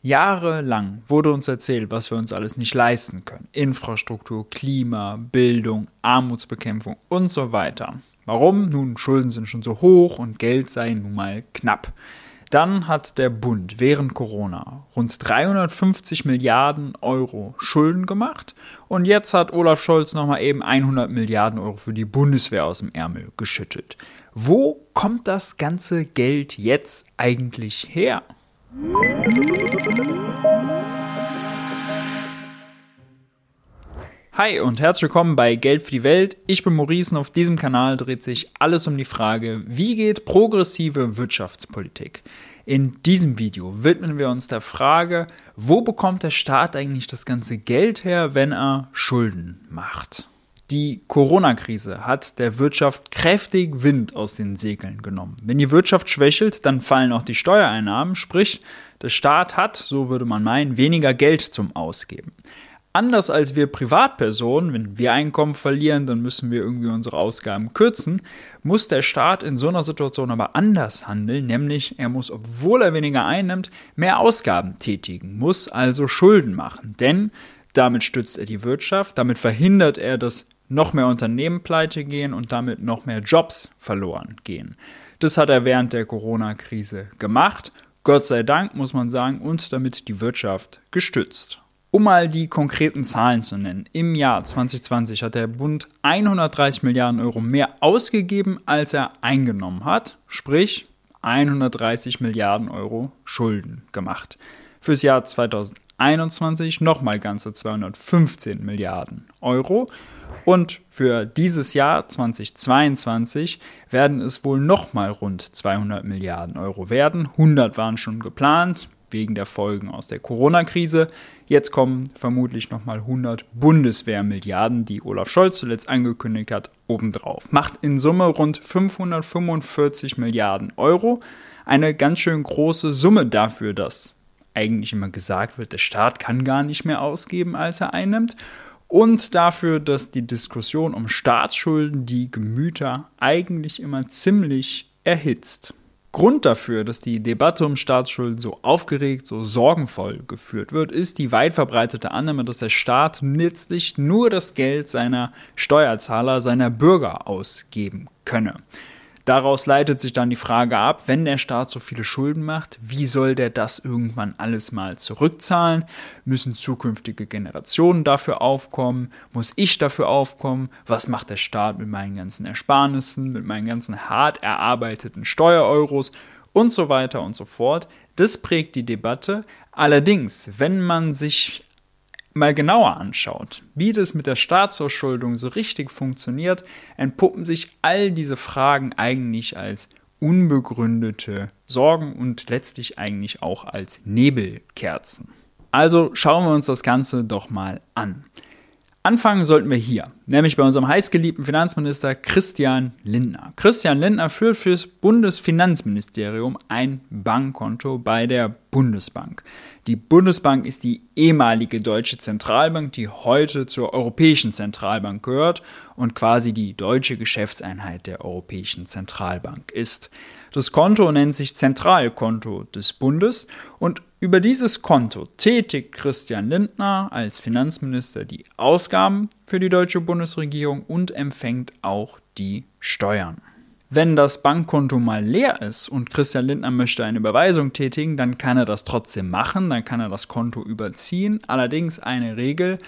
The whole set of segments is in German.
Jahrelang wurde uns erzählt, was wir uns alles nicht leisten können. Infrastruktur, Klima, Bildung, Armutsbekämpfung und so weiter. Warum? Nun, Schulden sind schon so hoch und Geld sei nun mal knapp. Dann hat der Bund während Corona rund 350 Milliarden Euro Schulden gemacht und jetzt hat Olaf Scholz nochmal eben 100 Milliarden Euro für die Bundeswehr aus dem Ärmel geschüttet. Wo kommt das ganze Geld jetzt eigentlich her? Hi und herzlich willkommen bei Geld für die Welt. Ich bin Maurice und auf diesem Kanal dreht sich alles um die Frage, wie geht progressive Wirtschaftspolitik? In diesem Video widmen wir uns der Frage, wo bekommt der Staat eigentlich das ganze Geld her, wenn er Schulden macht? Die Corona-Krise hat der Wirtschaft kräftig Wind aus den Segeln genommen. Wenn die Wirtschaft schwächelt, dann fallen auch die Steuereinnahmen, sprich, der Staat hat, so würde man meinen, weniger Geld zum Ausgeben. Anders als wir Privatpersonen, wenn wir Einkommen verlieren, dann müssen wir irgendwie unsere Ausgaben kürzen, muss der Staat in so einer Situation aber anders handeln, nämlich er muss, obwohl er weniger einnimmt, mehr Ausgaben tätigen, muss also Schulden machen, denn damit stützt er die Wirtschaft, damit verhindert er, dass noch mehr Unternehmen pleite gehen und damit noch mehr Jobs verloren gehen. Das hat er während der Corona-Krise gemacht, Gott sei Dank muss man sagen, und damit die Wirtschaft gestützt. Um mal die konkreten Zahlen zu nennen. Im Jahr 2020 hat der Bund 130 Milliarden Euro mehr ausgegeben, als er eingenommen hat. Sprich, 130 Milliarden Euro Schulden gemacht. Fürs Jahr 2021 nochmal ganze 215 Milliarden Euro. Und für dieses Jahr 2022 werden es wohl nochmal rund 200 Milliarden Euro werden. 100 waren schon geplant wegen der Folgen aus der Corona-Krise. Jetzt kommen vermutlich nochmal 100 Bundeswehrmilliarden, die Olaf Scholz zuletzt angekündigt hat, obendrauf. Macht in Summe rund 545 Milliarden Euro. Eine ganz schön große Summe dafür, dass eigentlich immer gesagt wird, der Staat kann gar nicht mehr ausgeben, als er einnimmt und dafür, dass die Diskussion um Staatsschulden die Gemüter eigentlich immer ziemlich erhitzt. Grund dafür, dass die Debatte um Staatsschulden so aufgeregt, so sorgenvoll geführt wird, ist die weit verbreitete Annahme, dass der Staat letztlich nur das Geld seiner Steuerzahler, seiner Bürger ausgeben könne. Daraus leitet sich dann die Frage ab, wenn der Staat so viele Schulden macht, wie soll der das irgendwann alles mal zurückzahlen? Müssen zukünftige Generationen dafür aufkommen? Muss ich dafür aufkommen? Was macht der Staat mit meinen ganzen Ersparnissen, mit meinen ganzen hart erarbeiteten Steuereuros? Und so weiter und so fort. Das prägt die Debatte. Allerdings, wenn man sich mal genauer anschaut, wie das mit der Staatsverschuldung so richtig funktioniert, entpuppen sich all diese Fragen eigentlich als unbegründete Sorgen und letztlich eigentlich auch als Nebelkerzen. Also schauen wir uns das Ganze doch mal an. Anfangen sollten wir hier, nämlich bei unserem heißgeliebten Finanzminister Christian Lindner. Christian Lindner führt fürs Bundesfinanzministerium ein Bankkonto bei der Bundesbank. Die Bundesbank ist die ehemalige deutsche Zentralbank, die heute zur Europäischen Zentralbank gehört und quasi die deutsche Geschäftseinheit der Europäischen Zentralbank ist. Das Konto nennt sich Zentralkonto des Bundes und über dieses Konto tätigt Christian Lindner als Finanzminister die Ausgaben für die deutsche Bundesregierung und empfängt auch die Steuern. Wenn das Bankkonto mal leer ist und Christian Lindner möchte eine Überweisung tätigen, dann kann er das trotzdem machen, dann kann er das Konto überziehen. Allerdings eine Regel,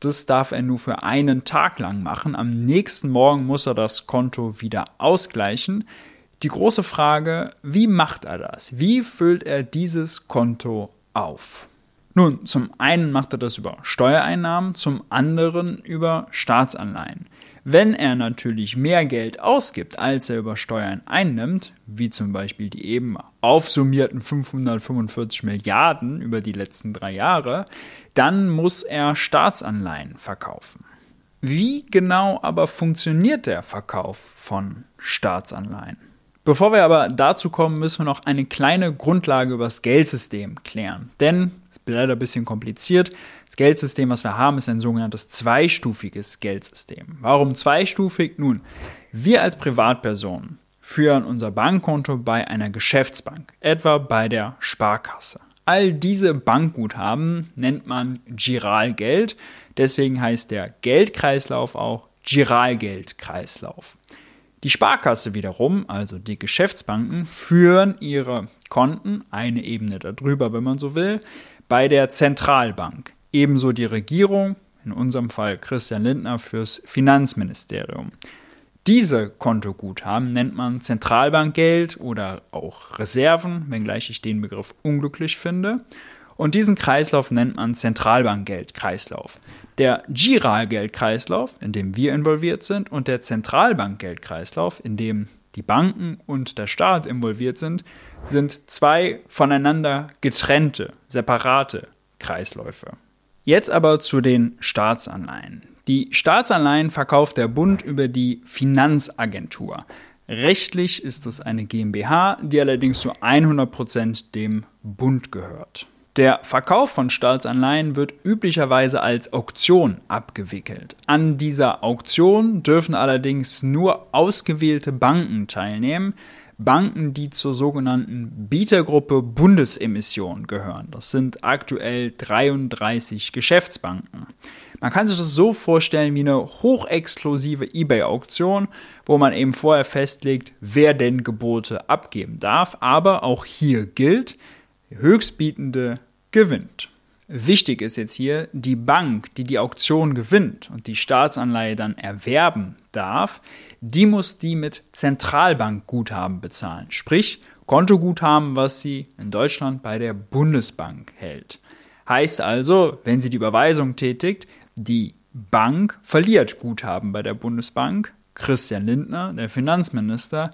das darf er nur für einen Tag lang machen. Am nächsten Morgen muss er das Konto wieder ausgleichen. Die große Frage, wie macht er das? Wie füllt er dieses Konto auf? Nun, zum einen macht er das über Steuereinnahmen, zum anderen über Staatsanleihen. Wenn er natürlich mehr Geld ausgibt, als er über Steuern einnimmt, wie zum Beispiel die eben aufsummierten 545 Milliarden über die letzten drei Jahre, dann muss er Staatsanleihen verkaufen. Wie genau aber funktioniert der Verkauf von Staatsanleihen? Bevor wir aber dazu kommen, müssen wir noch eine kleine Grundlage über das Geldsystem klären. Denn, es ist leider ein bisschen kompliziert, das Geldsystem, was wir haben, ist ein sogenanntes zweistufiges Geldsystem. Warum zweistufig? Nun, wir als Privatpersonen führen unser Bankkonto bei einer Geschäftsbank, etwa bei der Sparkasse. All diese Bankguthaben nennt man Giralgeld, deswegen heißt der Geldkreislauf auch Giralgeldkreislauf. Die Sparkasse wiederum, also die Geschäftsbanken, führen ihre Konten, eine Ebene darüber, wenn man so will, bei der Zentralbank. Ebenso die Regierung, in unserem Fall Christian Lindner fürs Finanzministerium. Diese Kontoguthaben nennt man Zentralbankgeld oder auch Reserven, wenngleich ich den Begriff unglücklich finde. Und diesen Kreislauf nennt man Zentralbankgeldkreislauf. Der Giralgeldkreislauf, in dem wir involviert sind, und der Zentralbankgeldkreislauf, in dem die Banken und der Staat involviert sind, sind zwei voneinander getrennte, separate Kreisläufe. Jetzt aber zu den Staatsanleihen. Die Staatsanleihen verkauft der Bund über die Finanzagentur. Rechtlich ist es eine GmbH, die allerdings zu 100% dem Bund gehört. Der Verkauf von Staatsanleihen wird üblicherweise als Auktion abgewickelt. An dieser Auktion dürfen allerdings nur ausgewählte Banken teilnehmen, Banken, die zur sogenannten Bietergruppe Bundesemission gehören. Das sind aktuell 33 Geschäftsbanken. Man kann sich das so vorstellen wie eine hochexklusive eBay-Auktion, wo man eben vorher festlegt, wer denn Gebote abgeben darf. Aber auch hier gilt, Höchstbietende gewinnt. Wichtig ist jetzt hier, die Bank, die die Auktion gewinnt und die Staatsanleihe dann erwerben darf, die muss die mit Zentralbankguthaben bezahlen. Sprich, Kontoguthaben, was sie in Deutschland bei der Bundesbank hält. Heißt also, wenn sie die Überweisung tätigt, die Bank verliert Guthaben bei der Bundesbank. Christian Lindner, der Finanzminister,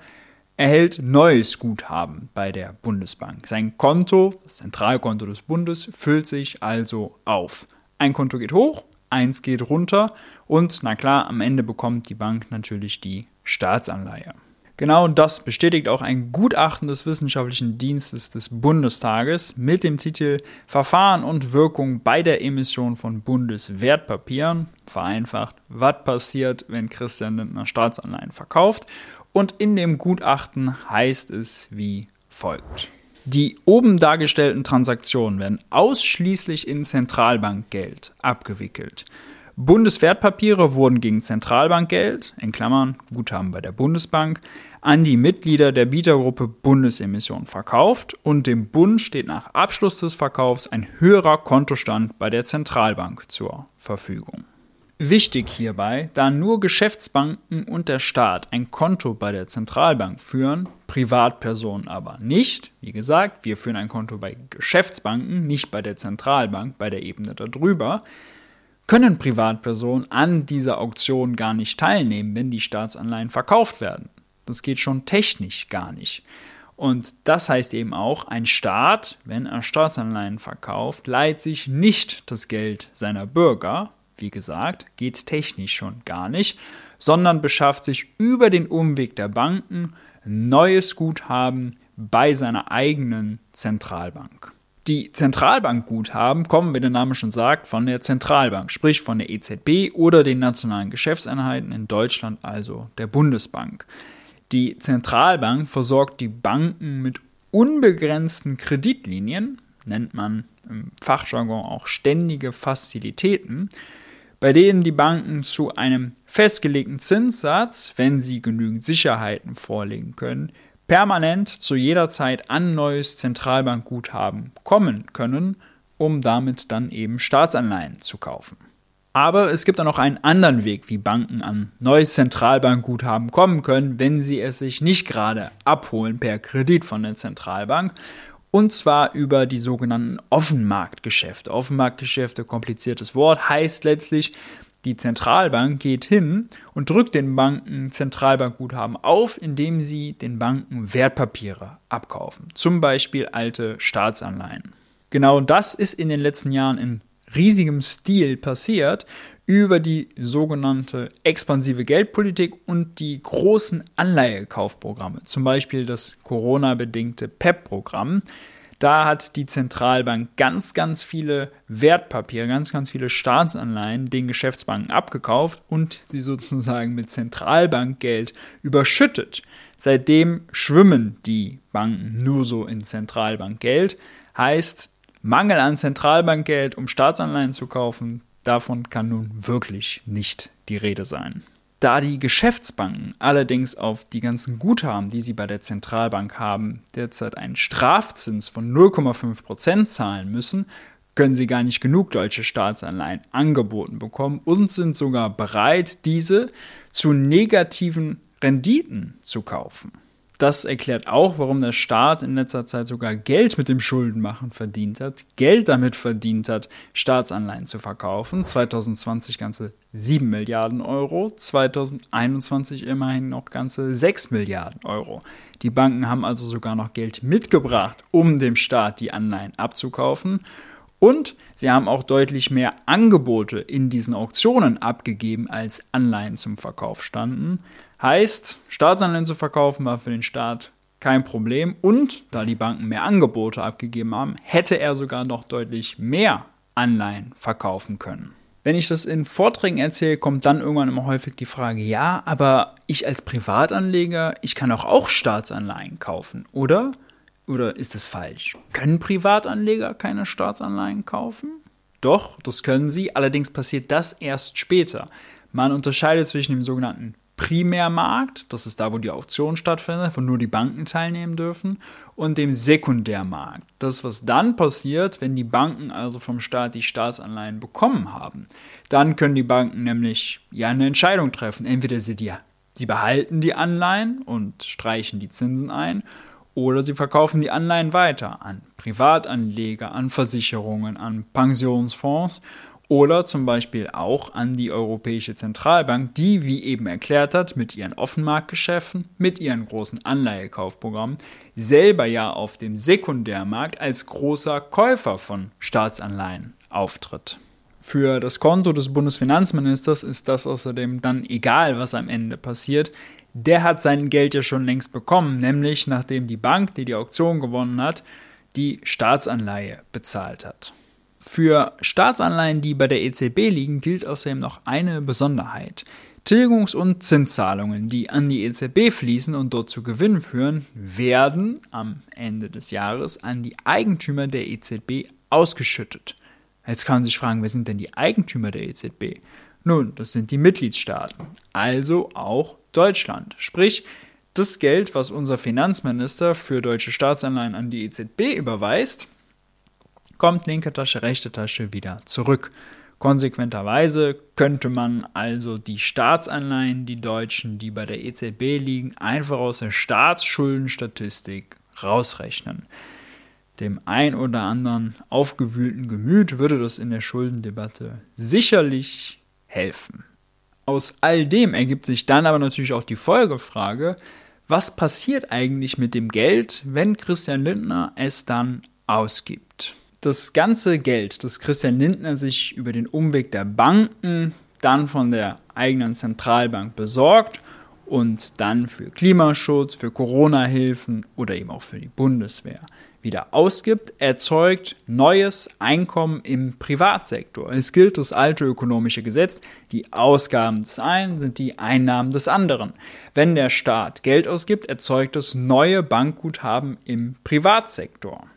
erhält neues Guthaben bei der Bundesbank. Sein Konto, das Zentralkonto des Bundes, füllt sich also auf. Ein Konto geht hoch, eins geht runter und na klar, am Ende bekommt die Bank natürlich die Staatsanleihe. Genau das bestätigt auch ein Gutachten des Wissenschaftlichen Dienstes des Bundestages mit dem Titel Verfahren und Wirkung bei der Emission von Bundeswertpapieren. Vereinfacht, was passiert, wenn Christian Lindner Staatsanleihen verkauft und in dem Gutachten heißt es wie folgt. Die oben dargestellten Transaktionen werden ausschließlich in Zentralbankgeld abgewickelt. Bundeswertpapiere wurden gegen Zentralbankgeld, in Klammern Guthaben bei der Bundesbank, an die Mitglieder der Bietergruppe Bundesemission verkauft und dem Bund steht nach Abschluss des Verkaufs ein höherer Kontostand bei der Zentralbank zur Verfügung. Wichtig hierbei, da nur Geschäftsbanken und der Staat ein Konto bei der Zentralbank führen, Privatpersonen aber nicht. Wie gesagt, wir führen ein Konto bei Geschäftsbanken, nicht bei der Zentralbank, bei der Ebene darüber, können Privatpersonen an dieser Auktion gar nicht teilnehmen, wenn die Staatsanleihen verkauft werden. Das geht schon technisch gar nicht. Und das heißt eben auch, ein Staat, wenn er Staatsanleihen verkauft, leiht sich nicht das Geld seiner Bürger, wie gesagt, geht technisch schon gar nicht, sondern beschafft sich über den Umweg der Banken neues Guthaben bei seiner eigenen Zentralbank. Die Zentralbankguthaben kommen, wie der Name schon sagt, von der Zentralbank, sprich von der EZB oder den nationalen Geschäftseinheiten in Deutschland, also der Bundesbank. Die Zentralbank versorgt die Banken mit unbegrenzten Kreditlinien, nennt man im Fachjargon auch ständige Fazilitäten, bei denen die Banken zu einem festgelegten Zinssatz, wenn sie genügend Sicherheiten vorlegen können, permanent zu jeder Zeit an neues Zentralbankguthaben kommen können, um damit dann eben Staatsanleihen zu kaufen. Aber es gibt auch noch einen anderen Weg, wie Banken an neues Zentralbankguthaben kommen können, wenn sie es sich nicht gerade abholen per Kredit von der Zentralbank und zwar über die sogenannten Offenmarktgeschäfte. Offenmarktgeschäfte, kompliziertes Wort, heißt letztlich, die Zentralbank geht hin und drückt den Banken Zentralbankguthaben auf, indem sie den Banken Wertpapiere abkaufen, zum Beispiel alte Staatsanleihen. Genau das ist in den letzten Jahren in riesigem Stil passiert über die sogenannte expansive Geldpolitik und die großen Anleihekaufprogramme, zum Beispiel das Corona-bedingte PEP-Programm. Da hat die Zentralbank ganz, ganz viele Wertpapiere, ganz, ganz viele Staatsanleihen den Geschäftsbanken abgekauft und sie sozusagen mit Zentralbankgeld überschüttet. Seitdem schwimmen die Banken nur so in Zentralbankgeld. Heißt, Mangel an Zentralbankgeld, um Staatsanleihen zu kaufen, davon kann nun wirklich nicht die Rede sein. Da die Geschäftsbanken allerdings auf die ganzen Guthaben, die sie bei der Zentralbank haben, derzeit einen Strafzins von 0,5% zahlen müssen, können sie gar nicht genug deutsche Staatsanleihen angeboten bekommen und sind sogar bereit, diese zu negativen Renditen zu kaufen. Das erklärt auch, warum der Staat in letzter Zeit sogar Geld mit dem Schuldenmachen verdient hat, Geld damit verdient hat, Staatsanleihen zu verkaufen. 2020 ganze 7 Milliarden Euro, 2021 immerhin noch ganze 6 Milliarden Euro. Die Banken haben also sogar noch Geld mitgebracht, um dem Staat die Anleihen abzukaufen. Und sie haben auch deutlich mehr Angebote in diesen Auktionen abgegeben, als Anleihen zum Verkauf standen. Heißt, Staatsanleihen zu verkaufen war für den Staat kein Problem. Und da die Banken mehr Angebote abgegeben haben, hätte er sogar noch deutlich mehr Anleihen verkaufen können. Wenn ich das in Vorträgen erzähle, kommt dann irgendwann immer häufig die Frage, ja, aber ich als Privatanleger, ich kann auch auch Staatsanleihen kaufen, oder? Oder ist es falsch? Können Privatanleger keine Staatsanleihen kaufen? Doch, das können sie, allerdings passiert das erst später. Man unterscheidet zwischen dem sogenannten Primärmarkt, das ist da, wo die Auktion stattfindet, wo nur die Banken teilnehmen dürfen, und dem Sekundärmarkt. Das, was dann passiert, wenn die Banken also vom Staat die Staatsanleihen bekommen haben. Dann können die Banken nämlich ja eine Entscheidung treffen. Entweder sie, die, sie behalten die Anleihen und streichen die Zinsen ein, oder sie verkaufen die Anleihen weiter an Privatanleger, an Versicherungen, an Pensionsfonds oder zum Beispiel auch an die Europäische Zentralbank, die, wie eben erklärt hat, mit ihren Offenmarktgeschäften, mit ihren großen Anleihekaufprogrammen selber ja auf dem Sekundärmarkt als großer Käufer von Staatsanleihen auftritt. Für das Konto des Bundesfinanzministers ist das außerdem dann egal, was am Ende passiert, der hat sein Geld ja schon längst bekommen, nämlich nachdem die Bank, die die Auktion gewonnen hat, die Staatsanleihe bezahlt hat. Für Staatsanleihen, die bei der EZB liegen, gilt außerdem noch eine Besonderheit. Tilgungs- und Zinszahlungen, die an die EZB fließen und dort zu Gewinnen führen, werden am Ende des Jahres an die Eigentümer der EZB ausgeschüttet. Jetzt kann man sich fragen, wer sind denn die Eigentümer der EZB? Nun, das sind die Mitgliedstaaten, also auch Deutschland. Sprich, das Geld, was unser Finanzminister für deutsche Staatsanleihen an die EZB überweist, kommt linke Tasche, rechte Tasche wieder zurück. Konsequenterweise könnte man also die Staatsanleihen, die deutschen, die bei der EZB liegen, einfach aus der Staatsschuldenstatistik rausrechnen. Dem ein oder anderen aufgewühlten Gemüt würde das in der Schuldendebatte sicherlich helfen. Aus all dem ergibt sich dann aber natürlich auch die Folgefrage, was passiert eigentlich mit dem Geld, wenn Christian Lindner es dann ausgibt? Das ganze Geld, das Christian Lindner sich über den Umweg der Banken dann von der eigenen Zentralbank besorgt und dann für Klimaschutz, für Corona-Hilfen oder eben auch für die Bundeswehr wieder ausgibt, erzeugt neues Einkommen im Privatsektor. Es gilt das alte ökonomische Gesetz, die Ausgaben des einen sind die Einnahmen des anderen. Wenn der Staat Geld ausgibt, erzeugt es neue Bankguthaben im Privatsektor.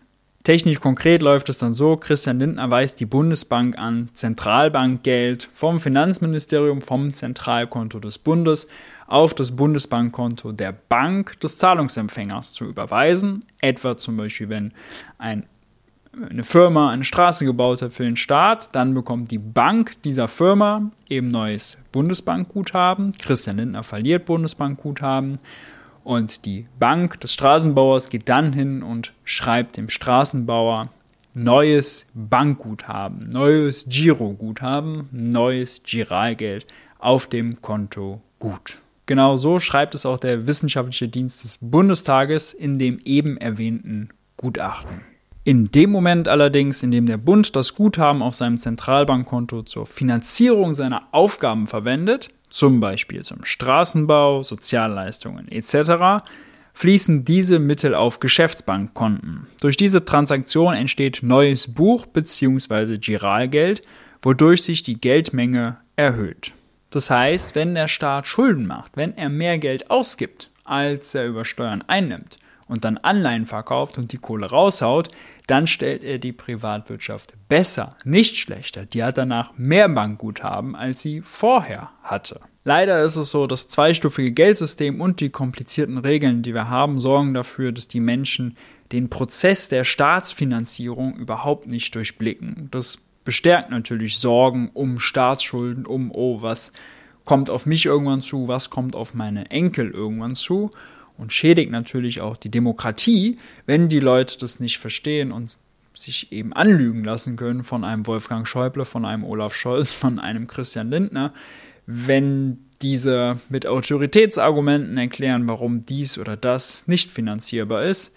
Technisch konkret läuft es dann so, Christian Lindner weist die Bundesbank an, Zentralbankgeld vom Finanzministerium, vom Zentralkonto des Bundes auf das Bundesbankkonto der Bank des Zahlungsempfängers zu überweisen. Etwa zum Beispiel, wenn ein, eine Firma eine Straße gebaut hat für den Staat, dann bekommt die Bank dieser Firma eben neues Bundesbankguthaben. Christian Lindner verliert Bundesbankguthaben und die Bank des Straßenbauers geht dann hin und schreibt dem Straßenbauer neues Bankguthaben, neues Giroguthaben, neues Giralgeld auf dem Konto gut. Genau so schreibt es auch der Wissenschaftliche Dienst des Bundestages in dem eben erwähnten Gutachten. In dem Moment allerdings, in dem der Bund das Guthaben auf seinem Zentralbankkonto zur Finanzierung seiner Aufgaben verwendet, zum Beispiel zum Straßenbau, Sozialleistungen etc., fließen diese Mittel auf Geschäftsbankkonten. Durch diese Transaktion entsteht neues Buch bzw. Giralgeld, wodurch sich die Geldmenge erhöht. Das heißt, wenn der Staat Schulden macht, wenn er mehr Geld ausgibt, als er über Steuern einnimmt, und dann Anleihen verkauft und die Kohle raushaut, dann stellt er die Privatwirtschaft besser, nicht schlechter. Die hat danach mehr Bankguthaben, als sie vorher hatte. Leider ist es so, das zweistufige Geldsystem und die komplizierten Regeln, die wir haben, sorgen dafür, dass die Menschen den Prozess der Staatsfinanzierung überhaupt nicht durchblicken. Das bestärkt natürlich Sorgen um Staatsschulden, um, oh, was kommt auf mich irgendwann zu, was kommt auf meine Enkel irgendwann zu und schädigt natürlich auch die Demokratie, wenn die Leute das nicht verstehen und sich eben anlügen lassen können von einem Wolfgang Schäuble, von einem Olaf Scholz, von einem Christian Lindner, wenn diese mit Autoritätsargumenten erklären, warum dies oder das nicht finanzierbar ist,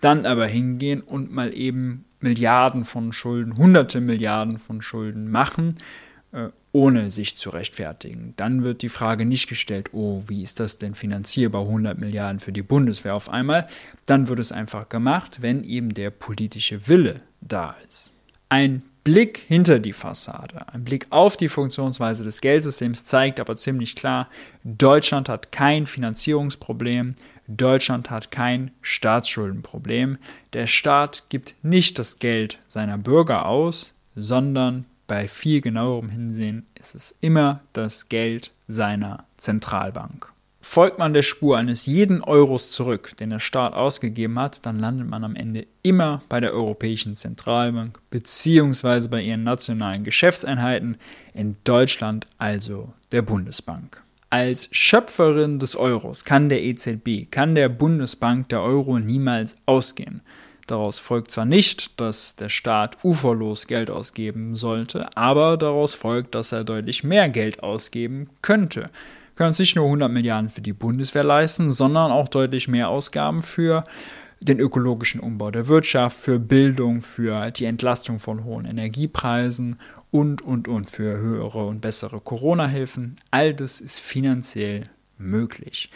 dann aber hingehen und mal eben Milliarden von Schulden, hunderte Milliarden von Schulden machen, äh, ohne sich zu rechtfertigen. Dann wird die Frage nicht gestellt, oh, wie ist das denn finanzierbar, 100 Milliarden für die Bundeswehr auf einmal. Dann wird es einfach gemacht, wenn eben der politische Wille da ist. Ein Blick hinter die Fassade, ein Blick auf die Funktionsweise des Geldsystems zeigt aber ziemlich klar, Deutschland hat kein Finanzierungsproblem, Deutschland hat kein Staatsschuldenproblem. Der Staat gibt nicht das Geld seiner Bürger aus, sondern bei viel genauerem Hinsehen ist es immer das Geld seiner Zentralbank. Folgt man der Spur eines jeden Euros zurück, den der Staat ausgegeben hat, dann landet man am Ende immer bei der Europäischen Zentralbank bzw. bei ihren nationalen Geschäftseinheiten, in Deutschland also der Bundesbank. Als Schöpferin des Euros kann der EZB, kann der Bundesbank der Euro niemals ausgehen. Daraus folgt zwar nicht, dass der Staat uferlos Geld ausgeben sollte, aber daraus folgt, dass er deutlich mehr Geld ausgeben könnte. Wir können uns nicht nur 100 Milliarden für die Bundeswehr leisten, sondern auch deutlich mehr Ausgaben für den ökologischen Umbau der Wirtschaft, für Bildung, für die Entlastung von hohen Energiepreisen und, und, und, für höhere und bessere Corona-Hilfen. All das ist finanziell möglich.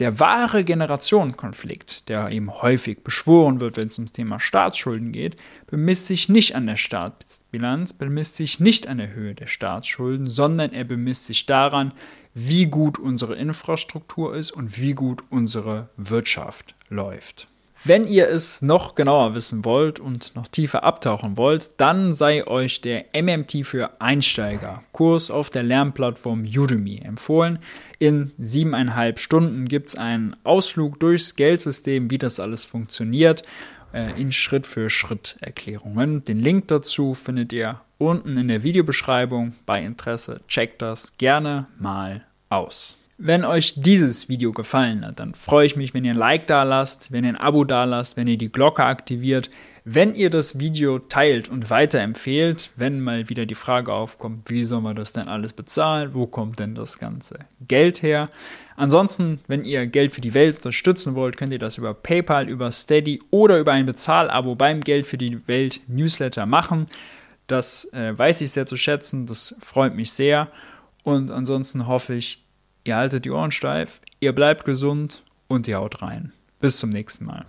Der wahre Generationenkonflikt, der eben häufig beschworen wird, wenn es ums Thema Staatsschulden geht, bemisst sich nicht an der Staatsbilanz, bemisst sich nicht an der Höhe der Staatsschulden, sondern er bemisst sich daran, wie gut unsere Infrastruktur ist und wie gut unsere Wirtschaft läuft. Wenn ihr es noch genauer wissen wollt und noch tiefer abtauchen wollt, dann sei euch der MMT für Einsteiger Kurs auf der Lernplattform Udemy empfohlen. In siebeneinhalb Stunden gibt es einen Ausflug durchs Geldsystem, wie das alles funktioniert, äh, in Schritt für Schritt Erklärungen. Den Link dazu findet ihr unten in der Videobeschreibung. Bei Interesse checkt das gerne mal aus. Wenn euch dieses Video gefallen hat, dann freue ich mich, wenn ihr ein Like da lasst, wenn ihr ein Abo da lasst, wenn ihr die Glocke aktiviert, wenn ihr das Video teilt und weiterempfehlt, wenn mal wieder die Frage aufkommt, wie soll man das denn alles bezahlen, wo kommt denn das ganze Geld her? Ansonsten, wenn ihr Geld für die Welt unterstützen wollt, könnt ihr das über PayPal, über Steady oder über ein Bezahlabo beim Geld für die Welt Newsletter machen. Das äh, weiß ich sehr zu schätzen, das freut mich sehr. Und ansonsten hoffe ich, Ihr haltet die Ohren steif, ihr bleibt gesund und ihr haut rein. Bis zum nächsten Mal.